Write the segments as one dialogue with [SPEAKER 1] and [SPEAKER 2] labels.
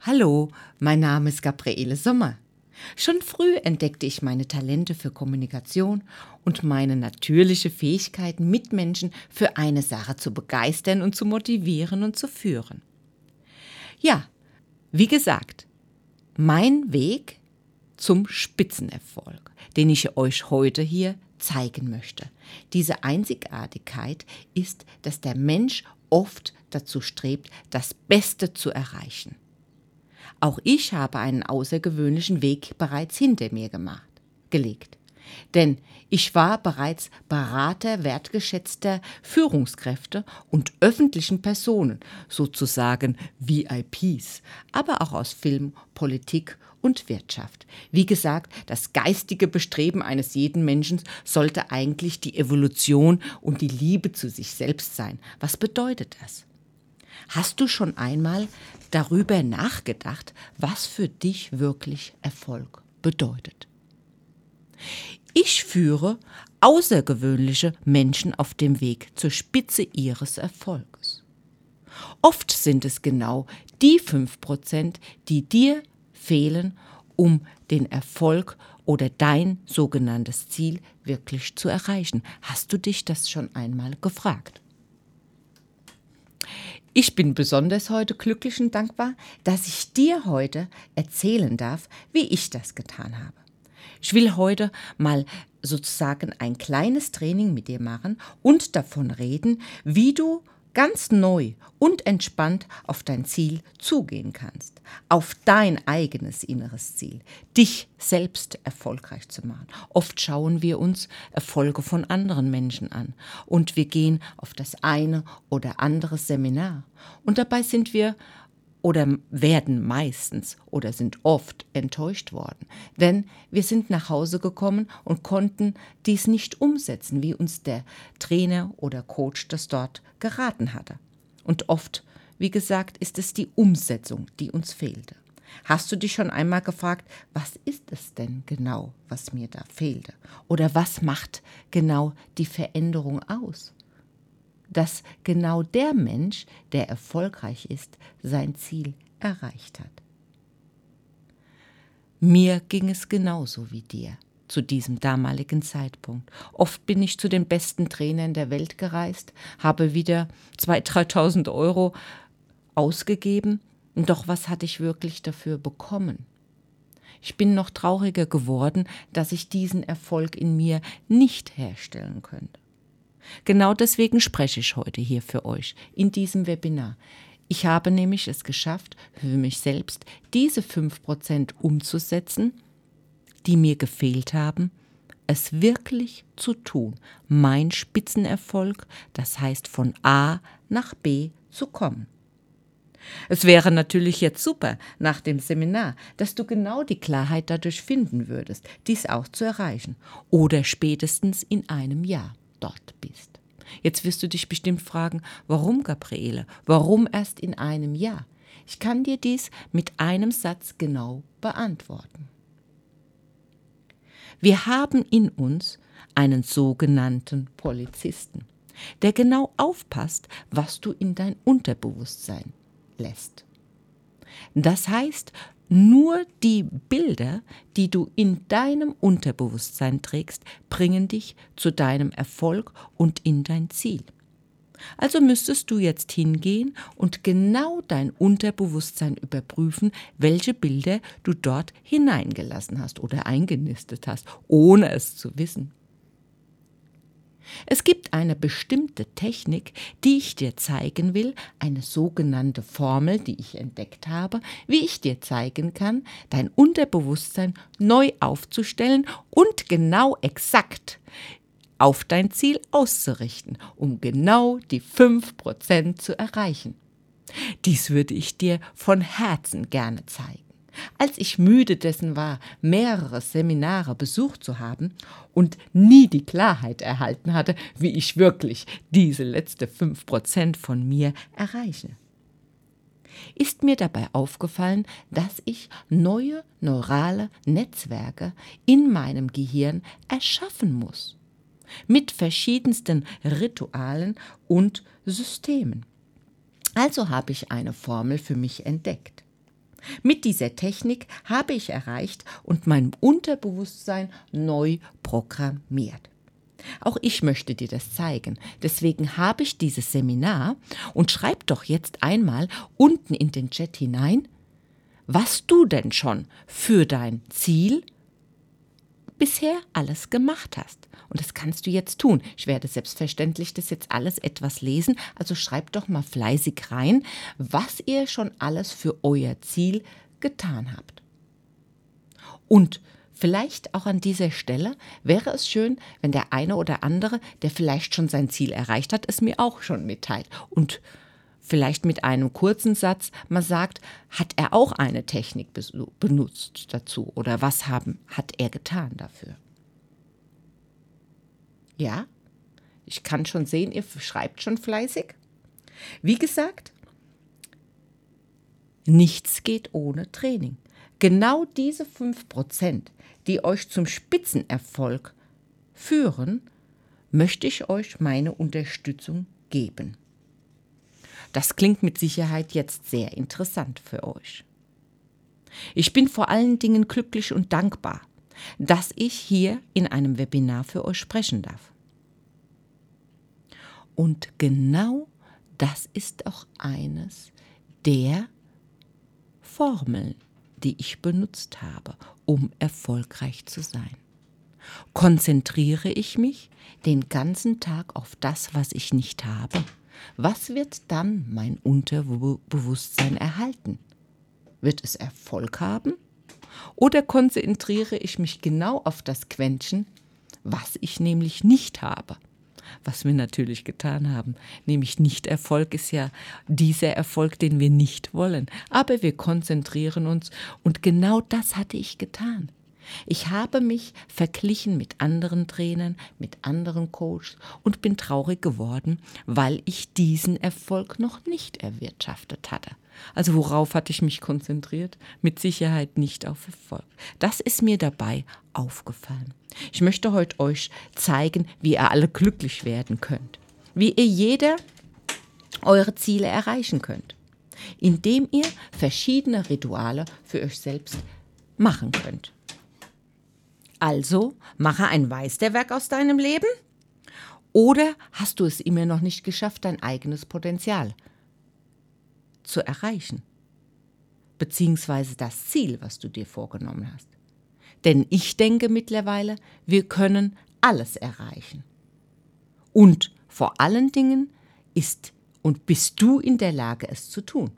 [SPEAKER 1] Hallo, mein Name ist Gabriele Sommer. Schon früh entdeckte ich meine Talente für Kommunikation und meine natürliche Fähigkeit, Mitmenschen für eine Sache zu begeistern und zu motivieren und zu führen. Ja, wie gesagt, mein Weg zum Spitzenerfolg, den ich euch heute hier zeigen möchte. Diese Einzigartigkeit ist, dass der Mensch oft dazu strebt, das Beste zu erreichen. Auch ich habe einen außergewöhnlichen Weg bereits hinter mir gemacht, gelegt. Denn ich war bereits Berater wertgeschätzter Führungskräfte und öffentlichen Personen, sozusagen VIPs, aber auch aus Film, Politik und Wirtschaft. Wie gesagt, das geistige Bestreben eines jeden Menschen sollte eigentlich die Evolution und die Liebe zu sich selbst sein. Was bedeutet das? Hast du schon einmal darüber nachgedacht, was für dich wirklich Erfolg bedeutet? Ich führe außergewöhnliche Menschen auf dem Weg zur Spitze ihres Erfolges. Oft sind es genau die 5%, die dir fehlen, um den Erfolg oder dein sogenanntes Ziel wirklich zu erreichen. Hast du dich das schon einmal gefragt? Ich bin besonders heute glücklich und dankbar, dass ich dir heute erzählen darf, wie ich das getan habe. Ich will heute mal sozusagen ein kleines Training mit dir machen und davon reden, wie du ganz neu und entspannt auf dein Ziel zugehen kannst, auf dein eigenes inneres Ziel, dich selbst erfolgreich zu machen. Oft schauen wir uns Erfolge von anderen Menschen an und wir gehen auf das eine oder andere Seminar und dabei sind wir oder werden meistens oder sind oft enttäuscht worden. Denn wir sind nach Hause gekommen und konnten dies nicht umsetzen, wie uns der Trainer oder Coach das dort geraten hatte. Und oft, wie gesagt, ist es die Umsetzung, die uns fehlte. Hast du dich schon einmal gefragt, was ist es denn genau, was mir da fehlte? Oder was macht genau die Veränderung aus? Dass genau der Mensch, der erfolgreich ist, sein Ziel erreicht hat. Mir ging es genauso wie dir zu diesem damaligen Zeitpunkt. Oft bin ich zu den besten Trainern der Welt gereist, habe wieder 2.000, 3.000 Euro ausgegeben, doch was hatte ich wirklich dafür bekommen? Ich bin noch trauriger geworden, dass ich diesen Erfolg in mir nicht herstellen könnte. Genau deswegen spreche ich heute hier für euch in diesem Webinar. Ich habe nämlich es geschafft, für mich selbst diese 5% umzusetzen, die mir gefehlt haben, es wirklich zu tun, mein Spitzenerfolg, das heißt von A nach B zu kommen. Es wäre natürlich jetzt super nach dem Seminar, dass du genau die Klarheit dadurch finden würdest, dies auch zu erreichen, oder spätestens in einem Jahr dort bist. Jetzt wirst du dich bestimmt fragen, warum, Gabriele? Warum erst in einem Jahr? Ich kann dir dies mit einem Satz genau beantworten. Wir haben in uns einen sogenannten Polizisten, der genau aufpasst, was du in dein Unterbewusstsein lässt. Das heißt, nur die Bilder, die du in deinem Unterbewusstsein trägst, bringen dich zu deinem Erfolg und in dein Ziel. Also müsstest du jetzt hingehen und genau dein Unterbewusstsein überprüfen, welche Bilder du dort hineingelassen hast oder eingenistet hast, ohne es zu wissen. Es gibt eine bestimmte Technik, die ich dir zeigen will, eine sogenannte Formel, die ich entdeckt habe, wie ich dir zeigen kann, dein Unterbewusstsein neu aufzustellen und genau exakt auf dein Ziel auszurichten, um genau die 5% zu erreichen. Dies würde ich dir von Herzen gerne zeigen. Als ich müde dessen war, mehrere Seminare besucht zu haben und nie die Klarheit erhalten hatte, wie ich wirklich diese letzte fünf Prozent von mir erreiche ist mir dabei aufgefallen, dass ich neue neurale Netzwerke in meinem Gehirn erschaffen muss. Mit verschiedensten Ritualen und Systemen. Also habe ich eine Formel für mich entdeckt. Mit dieser Technik habe ich erreicht und mein Unterbewusstsein neu programmiert. Auch ich möchte dir das zeigen. Deswegen habe ich dieses Seminar und schreib doch jetzt einmal unten in den Chat hinein, was du denn schon für dein Ziel bisher alles gemacht hast. Und das kannst du jetzt tun. Ich werde selbstverständlich das jetzt alles etwas lesen. Also schreibt doch mal fleißig rein, was ihr schon alles für euer Ziel getan habt. Und vielleicht auch an dieser Stelle wäre es schön, wenn der eine oder andere, der vielleicht schon sein Ziel erreicht hat, es mir auch schon mitteilt. Und vielleicht mit einem kurzen Satz mal sagt, hat er auch eine Technik benutzt dazu oder was haben, hat er getan dafür. Ja, ich kann schon sehen, ihr schreibt schon fleißig. Wie gesagt, nichts geht ohne Training. Genau diese 5%, die euch zum Spitzenerfolg führen, möchte ich euch meine Unterstützung geben. Das klingt mit Sicherheit jetzt sehr interessant für euch. Ich bin vor allen Dingen glücklich und dankbar, dass ich hier in einem Webinar für euch sprechen darf. Und genau das ist auch eines der Formeln, die ich benutzt habe, um erfolgreich zu sein. Konzentriere ich mich den ganzen Tag auf das, was ich nicht habe, was wird dann mein Unterbewusstsein erhalten? Wird es Erfolg haben? Oder konzentriere ich mich genau auf das Quäntchen, was ich nämlich nicht habe? Was wir natürlich getan haben, nämlich Nicht-Erfolg ist ja dieser Erfolg, den wir nicht wollen. Aber wir konzentrieren uns und genau das hatte ich getan. Ich habe mich verglichen mit anderen Trainern, mit anderen Coaches und bin traurig geworden, weil ich diesen Erfolg noch nicht erwirtschaftet hatte. Also worauf hatte ich mich konzentriert? Mit Sicherheit nicht auf Erfolg. Das ist mir dabei aufgefallen. Ich möchte heute euch zeigen, wie ihr alle glücklich werden könnt. Wie ihr jeder eure Ziele erreichen könnt. Indem ihr verschiedene Rituale für euch selbst machen könnt. Also mache ein Meisterwerk aus deinem Leben? Oder hast du es immer noch nicht geschafft, dein eigenes Potenzial zu erreichen? Beziehungsweise das Ziel, was du dir vorgenommen hast. Denn ich denke mittlerweile, wir können alles erreichen. Und vor allen Dingen ist und bist du in der Lage, es zu tun.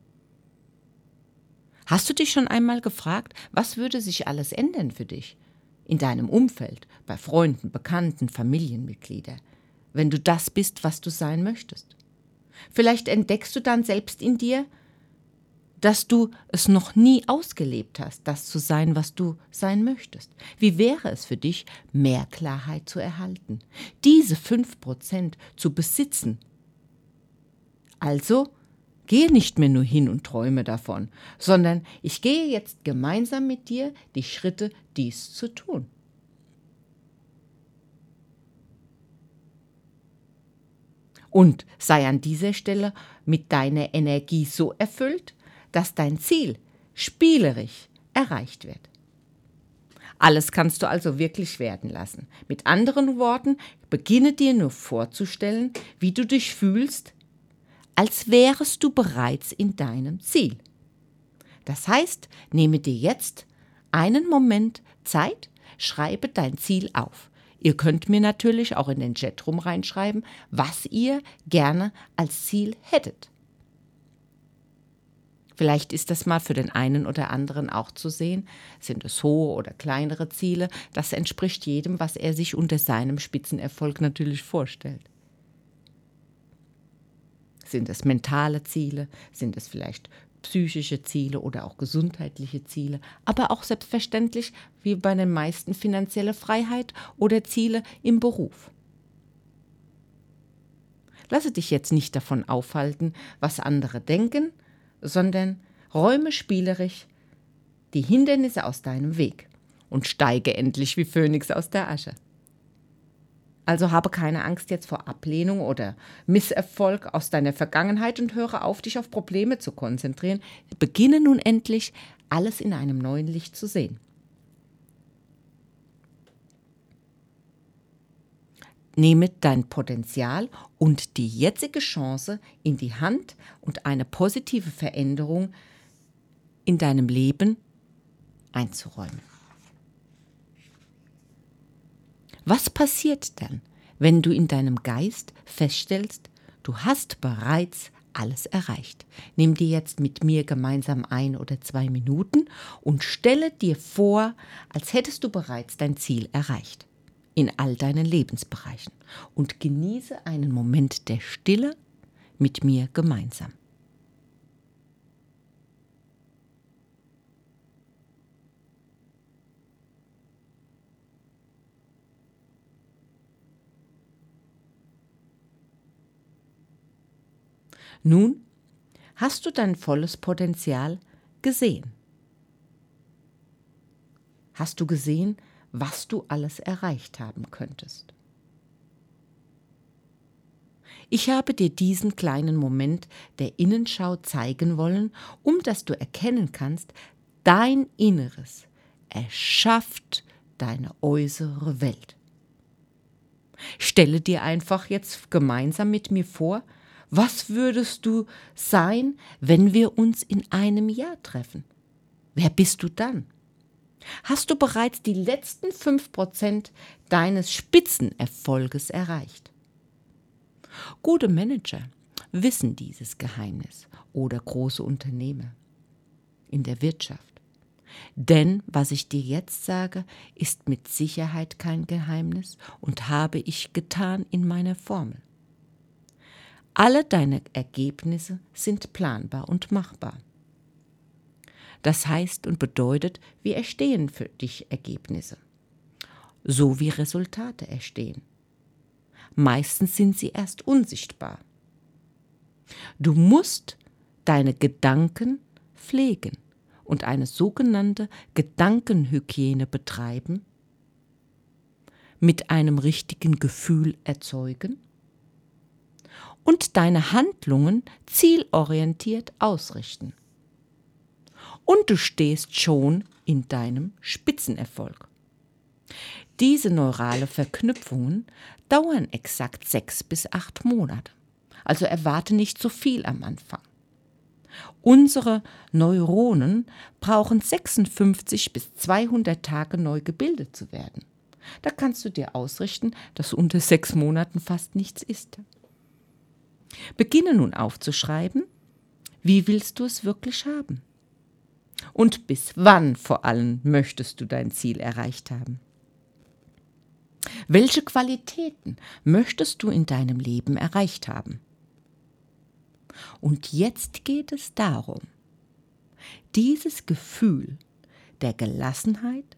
[SPEAKER 1] Hast du dich schon einmal gefragt, was würde sich alles ändern für dich, in deinem Umfeld, bei Freunden, Bekannten, Familienmitgliedern, wenn du das bist, was du sein möchtest. Vielleicht entdeckst du dann selbst in dir, dass du es noch nie ausgelebt hast, das zu sein, was du sein möchtest. Wie wäre es für dich, mehr Klarheit zu erhalten, diese fünf Prozent zu besitzen? Also Gehe nicht mehr nur hin und träume davon, sondern ich gehe jetzt gemeinsam mit dir die Schritte, dies zu tun. Und sei an dieser Stelle mit deiner Energie so erfüllt, dass dein Ziel spielerisch erreicht wird. Alles kannst du also wirklich werden lassen. Mit anderen Worten, beginne dir nur vorzustellen, wie du dich fühlst, als wärest du bereits in deinem Ziel. Das heißt, nehme dir jetzt einen Moment Zeit, schreibe dein Ziel auf. Ihr könnt mir natürlich auch in den Chatroom reinschreiben, was ihr gerne als Ziel hättet. Vielleicht ist das mal für den einen oder anderen auch zu sehen. Sind es hohe oder kleinere Ziele? Das entspricht jedem, was er sich unter seinem Spitzenerfolg natürlich vorstellt. Sind es mentale Ziele? Sind es vielleicht psychische Ziele oder auch gesundheitliche Ziele? Aber auch selbstverständlich, wie bei den meisten, finanzielle Freiheit oder Ziele im Beruf. Lasse dich jetzt nicht davon aufhalten, was andere denken, sondern räume spielerisch die Hindernisse aus deinem Weg und steige endlich wie Phönix aus der Asche. Also habe keine Angst jetzt vor Ablehnung oder Misserfolg aus deiner Vergangenheit und höre auf, dich auf Probleme zu konzentrieren. Beginne nun endlich alles in einem neuen Licht zu sehen. Nehme dein Potenzial und die jetzige Chance in die Hand und eine positive Veränderung in deinem Leben einzuräumen. Was passiert dann, wenn du in deinem Geist feststellst, du hast bereits alles erreicht. Nimm dir jetzt mit mir gemeinsam ein oder zwei Minuten und stelle dir vor, als hättest du bereits dein Ziel erreicht in all deinen Lebensbereichen und genieße einen Moment der Stille mit mir gemeinsam. Nun hast du dein volles Potenzial gesehen. Hast du gesehen, was du alles erreicht haben könntest? Ich habe dir diesen kleinen Moment der Innenschau zeigen wollen, um dass du erkennen kannst, dein Inneres erschafft deine äußere Welt. Stelle dir einfach jetzt gemeinsam mit mir vor, was würdest du sein, wenn wir uns in einem Jahr treffen? Wer bist du dann? Hast du bereits die letzten 5% deines Spitzenerfolges erreicht? Gute Manager wissen dieses Geheimnis oder große Unternehmer in der Wirtschaft. Denn was ich dir jetzt sage, ist mit Sicherheit kein Geheimnis und habe ich getan in meiner Formel. Alle deine Ergebnisse sind planbar und machbar. Das heißt und bedeutet, wir erstehen für dich Ergebnisse, so wie Resultate erstehen. Meistens sind sie erst unsichtbar. Du musst deine Gedanken pflegen und eine sogenannte Gedankenhygiene betreiben, mit einem richtigen Gefühl erzeugen und deine Handlungen zielorientiert ausrichten. Und du stehst schon in deinem Spitzenerfolg. Diese neurale Verknüpfungen dauern exakt sechs bis acht Monate. Also erwarte nicht zu viel am Anfang. Unsere Neuronen brauchen 56 bis 200 Tage neu gebildet zu werden. Da kannst du dir ausrichten, dass unter sechs Monaten fast nichts ist. Beginne nun aufzuschreiben, wie willst du es wirklich haben? Und bis wann vor allem möchtest du dein Ziel erreicht haben? Welche Qualitäten möchtest du in deinem Leben erreicht haben? Und jetzt geht es darum, dieses Gefühl der Gelassenheit,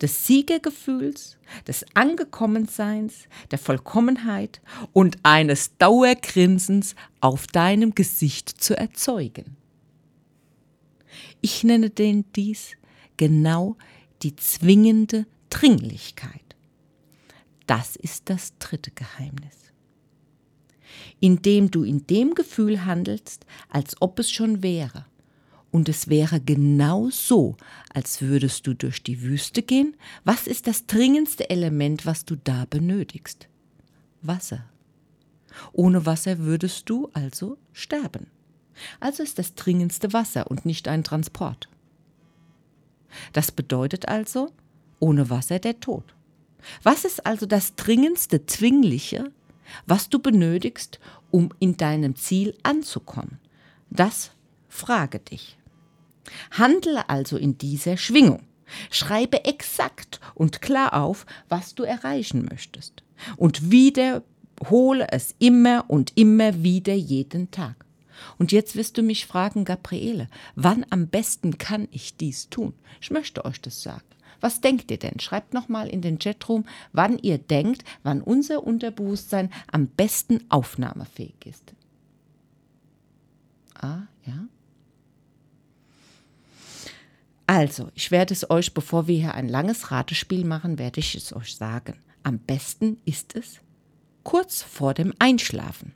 [SPEAKER 1] des Siegergefühls, des Angekommenseins, der Vollkommenheit und eines Dauergrinsens auf deinem Gesicht zu erzeugen. Ich nenne den dies genau die zwingende Dringlichkeit. Das ist das dritte Geheimnis. Indem du in dem Gefühl handelst, als ob es schon wäre, und es wäre genau so, als würdest du durch die Wüste gehen. Was ist das dringendste Element, was du da benötigst? Wasser. Ohne Wasser würdest du also sterben. Also ist das dringendste Wasser und nicht ein Transport. Das bedeutet also, ohne Wasser der Tod. Was ist also das dringendste Zwingliche, was du benötigst, um in deinem Ziel anzukommen? Das frage dich. Handle also in dieser Schwingung. Schreibe exakt und klar auf, was du erreichen möchtest. Und wiederhole es immer und immer wieder jeden Tag. Und jetzt wirst du mich fragen, Gabriele, wann am besten kann ich dies tun? Ich möchte euch das sagen. Was denkt ihr denn? Schreibt nochmal in den Chatroom, wann ihr denkt, wann unser Unterbewusstsein am besten aufnahmefähig ist. Ah, ja. Also, ich werde es euch, bevor wir hier ein langes Ratespiel machen, werde ich es euch sagen. Am besten ist es kurz vor dem Einschlafen.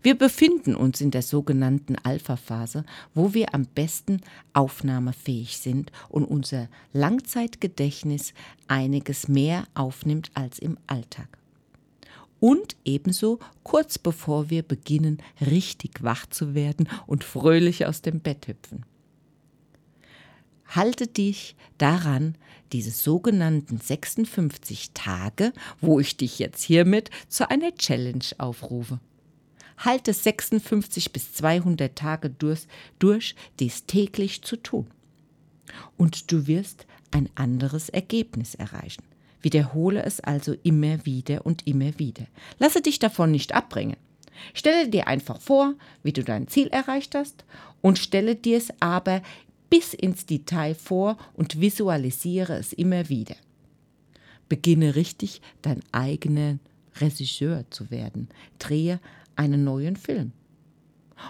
[SPEAKER 1] Wir befinden uns in der sogenannten Alpha-Phase, wo wir am besten aufnahmefähig sind und unser Langzeitgedächtnis einiges mehr aufnimmt als im Alltag. Und ebenso kurz bevor wir beginnen, richtig wach zu werden und fröhlich aus dem Bett hüpfen. Halte dich daran, diese sogenannten 56 Tage, wo ich dich jetzt hiermit zu einer Challenge aufrufe. Halte 56 bis 200 Tage durch, durch dies täglich zu tun. Und du wirst ein anderes Ergebnis erreichen. Wiederhole es also immer wieder und immer wieder. Lasse dich davon nicht abbringen. Stelle dir einfach vor, wie du dein Ziel erreicht hast und stelle dir es aber bis ins Detail vor und visualisiere es immer wieder. Beginne richtig, dein eigener Regisseur zu werden. Drehe einen neuen Film.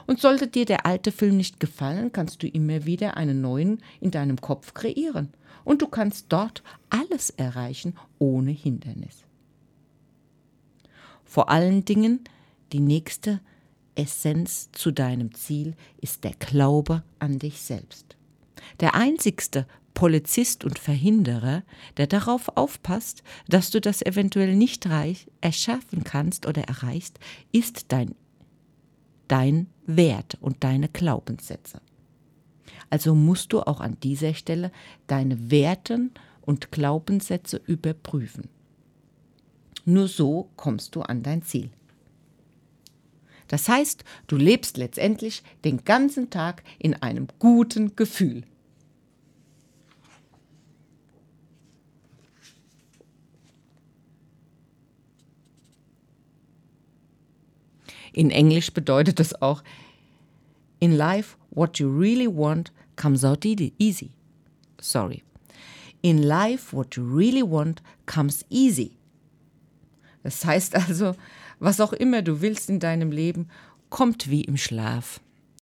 [SPEAKER 1] Und sollte dir der alte Film nicht gefallen, kannst du immer wieder einen neuen in deinem Kopf kreieren. Und du kannst dort alles erreichen ohne Hindernis. Vor allen Dingen die nächste Essenz zu deinem Ziel ist der Glaube an dich selbst. Der einzigste Polizist und Verhinderer, der darauf aufpasst, dass du das eventuell nicht reich, erschaffen kannst oder erreichst, ist dein, dein Wert und deine Glaubenssätze. Also musst du auch an dieser Stelle deine Werten und Glaubenssätze überprüfen. Nur so kommst du an dein Ziel. Das heißt, du lebst letztendlich den ganzen Tag in einem guten Gefühl. In Englisch bedeutet das auch, in life, what you really want comes out easy. Sorry. In life, what you really want comes easy. Das heißt also, was auch immer du willst in deinem Leben, kommt wie im Schlaf.